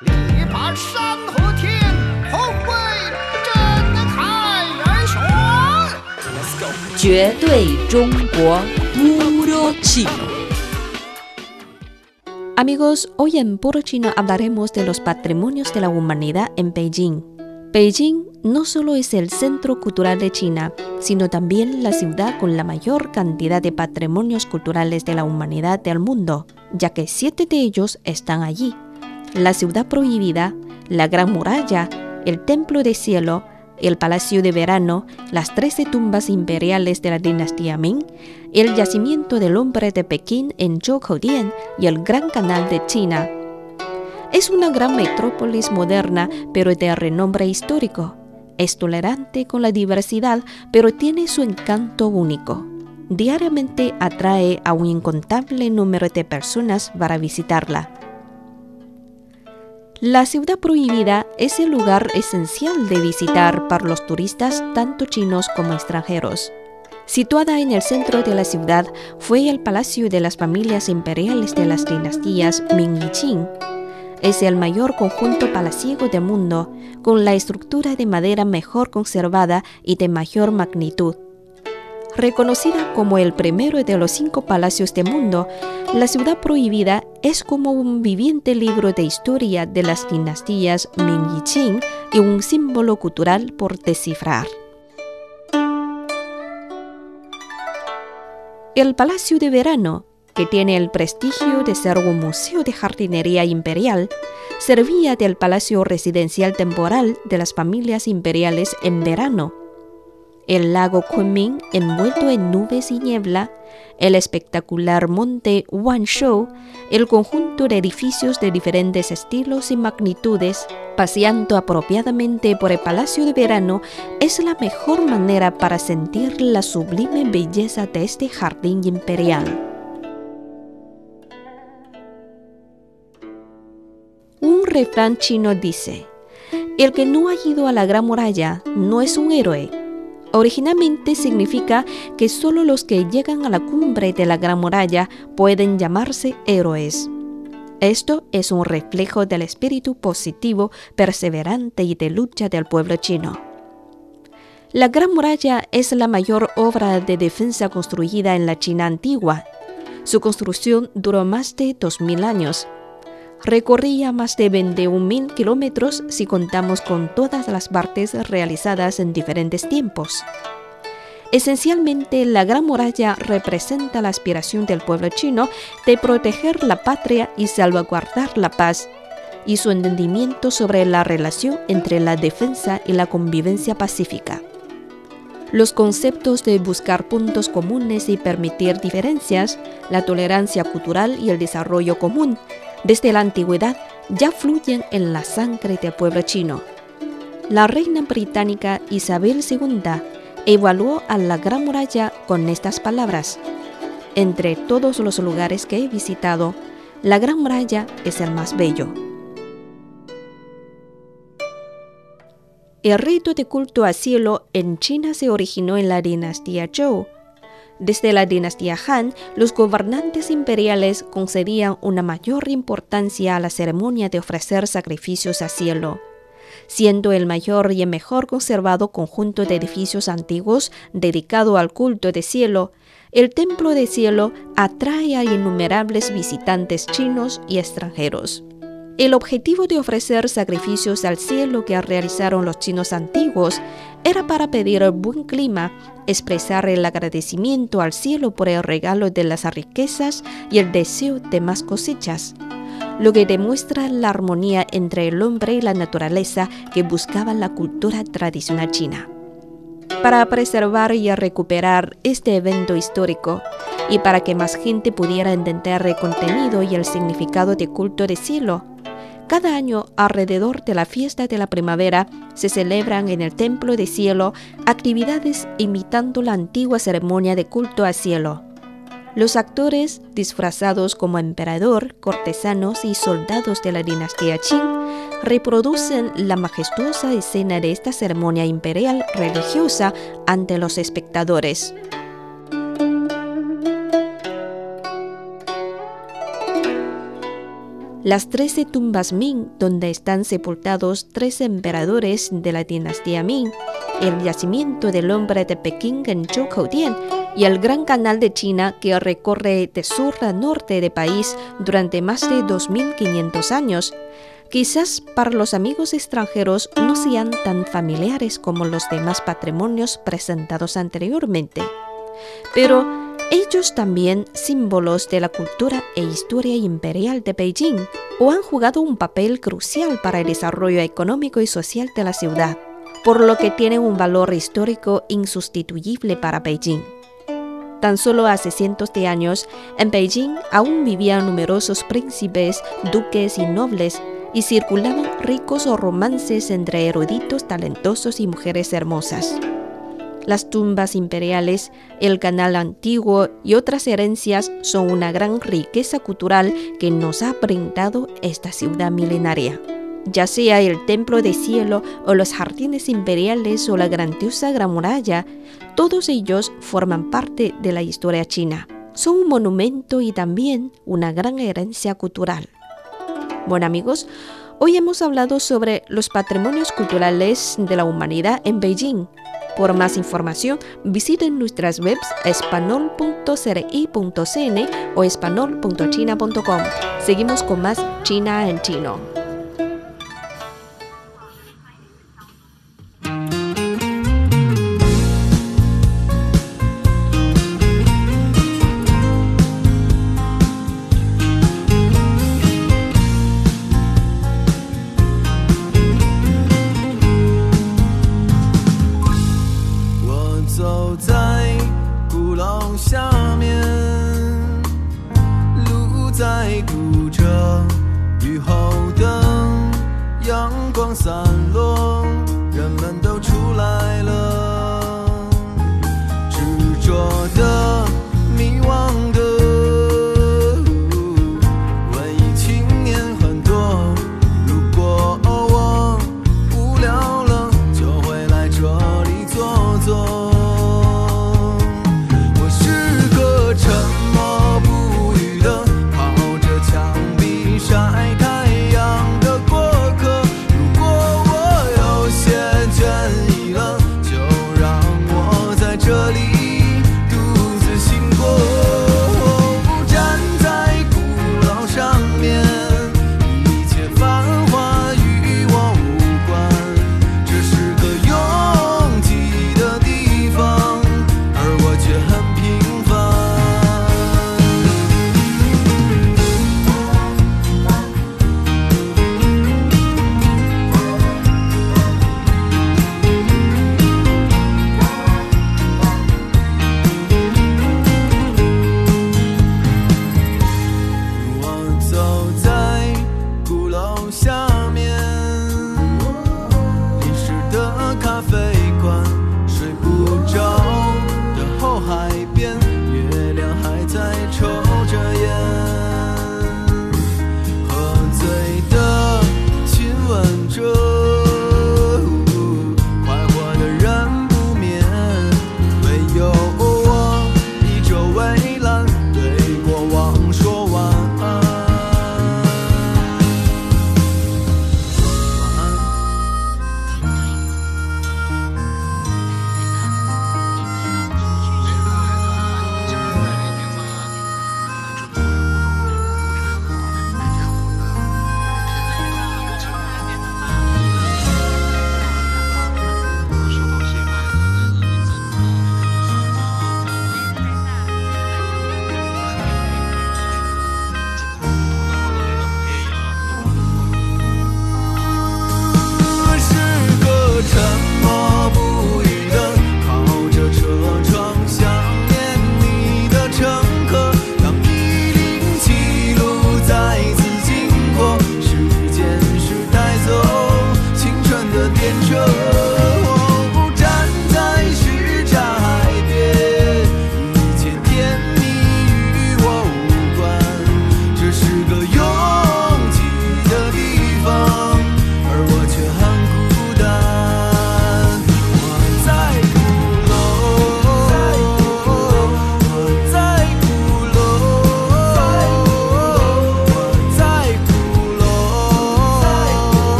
力拔山河天，宏伟震撼人雄。Let's go。绝对中国 puro chino. Amigos, hoy en Puro Chino hablaremos de los patrimonios de la humanidad en Beijing. Beijing no solo es el centro cultural de China, sino también la ciudad con la mayor cantidad de patrimonios culturales de la humanidad del mundo, ya que siete de ellos están allí. La ciudad prohibida, la Gran Muralla, el Templo de Cielo, el Palacio de Verano, las trece tumbas imperiales de la dinastía Ming, el yacimiento del hombre de Pekín en Zhoukoudian y el Gran Canal de China. Es una gran metrópolis moderna, pero de renombre histórico. Es tolerante con la diversidad, pero tiene su encanto único. Diariamente atrae a un incontable número de personas para visitarla. La ciudad prohibida es el lugar esencial de visitar para los turistas tanto chinos como extranjeros. Situada en el centro de la ciudad, fue el palacio de las familias imperiales de las dinastías Ming y Qing. Es el mayor conjunto palaciego del mundo, con la estructura de madera mejor conservada y de mayor magnitud. Reconocida como el primero de los cinco palacios del mundo, la ciudad prohibida es como un viviente libro de historia de las dinastías Ming y Qing y un símbolo cultural por descifrar. El Palacio de Verano, que tiene el prestigio de ser un museo de jardinería imperial, servía del palacio residencial temporal de las familias imperiales en verano el lago Kunming envuelto en nubes y niebla, el espectacular monte Wanshou, el conjunto de edificios de diferentes estilos y magnitudes, paseando apropiadamente por el Palacio de Verano, es la mejor manera para sentir la sublime belleza de este jardín imperial. Un refrán chino dice, el que no ha ido a la Gran Muralla no es un héroe, Originalmente significa que solo los que llegan a la cumbre de la Gran Muralla pueden llamarse héroes. Esto es un reflejo del espíritu positivo, perseverante y de lucha del pueblo chino. La Gran Muralla es la mayor obra de defensa construida en la China antigua. Su construcción duró más de 2.000 años recorría más de 21.000 kilómetros si contamos con todas las partes realizadas en diferentes tiempos. Esencialmente, la Gran Muralla representa la aspiración del pueblo chino de proteger la patria y salvaguardar la paz, y su entendimiento sobre la relación entre la defensa y la convivencia pacífica. Los conceptos de buscar puntos comunes y permitir diferencias, la tolerancia cultural y el desarrollo común desde la antigüedad ya fluyen en la sangre del pueblo chino. La reina británica Isabel II evaluó a la Gran Muralla con estas palabras. Entre todos los lugares que he visitado, la Gran Muralla es el más bello. El rito de culto al cielo en China se originó en la dinastía Zhou desde la dinastía Han, los gobernantes imperiales concedían una mayor importancia a la ceremonia de ofrecer sacrificios al cielo. Siendo el mayor y el mejor conservado conjunto de edificios antiguos dedicado al culto de cielo, el templo de cielo atrae a innumerables visitantes chinos y extranjeros. El objetivo de ofrecer sacrificios al cielo que realizaron los chinos antiguos era para pedir buen clima, expresar el agradecimiento al cielo por el regalo de las riquezas y el deseo de más cosechas, lo que demuestra la armonía entre el hombre y la naturaleza que buscaba la cultura tradicional china. Para preservar y recuperar este evento histórico y para que más gente pudiera entender el contenido y el significado de culto de cielo, cada año, alrededor de la fiesta de la primavera, se celebran en el Templo de Cielo actividades imitando la antigua ceremonia de culto al cielo. Los actores, disfrazados como emperador, cortesanos y soldados de la dinastía Qing, reproducen la majestuosa escena de esta ceremonia imperial religiosa ante los espectadores. Las trece tumbas Ming, donde están sepultados tres emperadores de la dinastía Ming, el yacimiento del hombre de Pekín en Zhoukoutian y el gran canal de China que recorre de sur a norte del país durante más de 2.500 años, quizás para los amigos extranjeros no sean tan familiares como los demás patrimonios presentados anteriormente. Pero ellos también símbolos de la cultura e historia imperial de Beijing o han jugado un papel crucial para el desarrollo económico y social de la ciudad, por lo que tienen un valor histórico insustituible para Beijing. Tan solo hace cientos de años, en Beijing aún vivían numerosos príncipes, duques y nobles, y circulaban ricos romances entre eruditos talentosos y mujeres hermosas. Las tumbas imperiales, el canal antiguo y otras herencias son una gran riqueza cultural que nos ha brindado esta ciudad milenaria ya sea el templo de cielo o los jardines imperiales o la grandiosa gran muralla, todos ellos forman parte de la historia china. Son un monumento y también una gran herencia cultural. Bueno amigos, hoy hemos hablado sobre los patrimonios culturales de la humanidad en Beijing. Por más información, visiten nuestras webs espanol.cri.cn o espanol.china.com. Seguimos con más China en chino. sun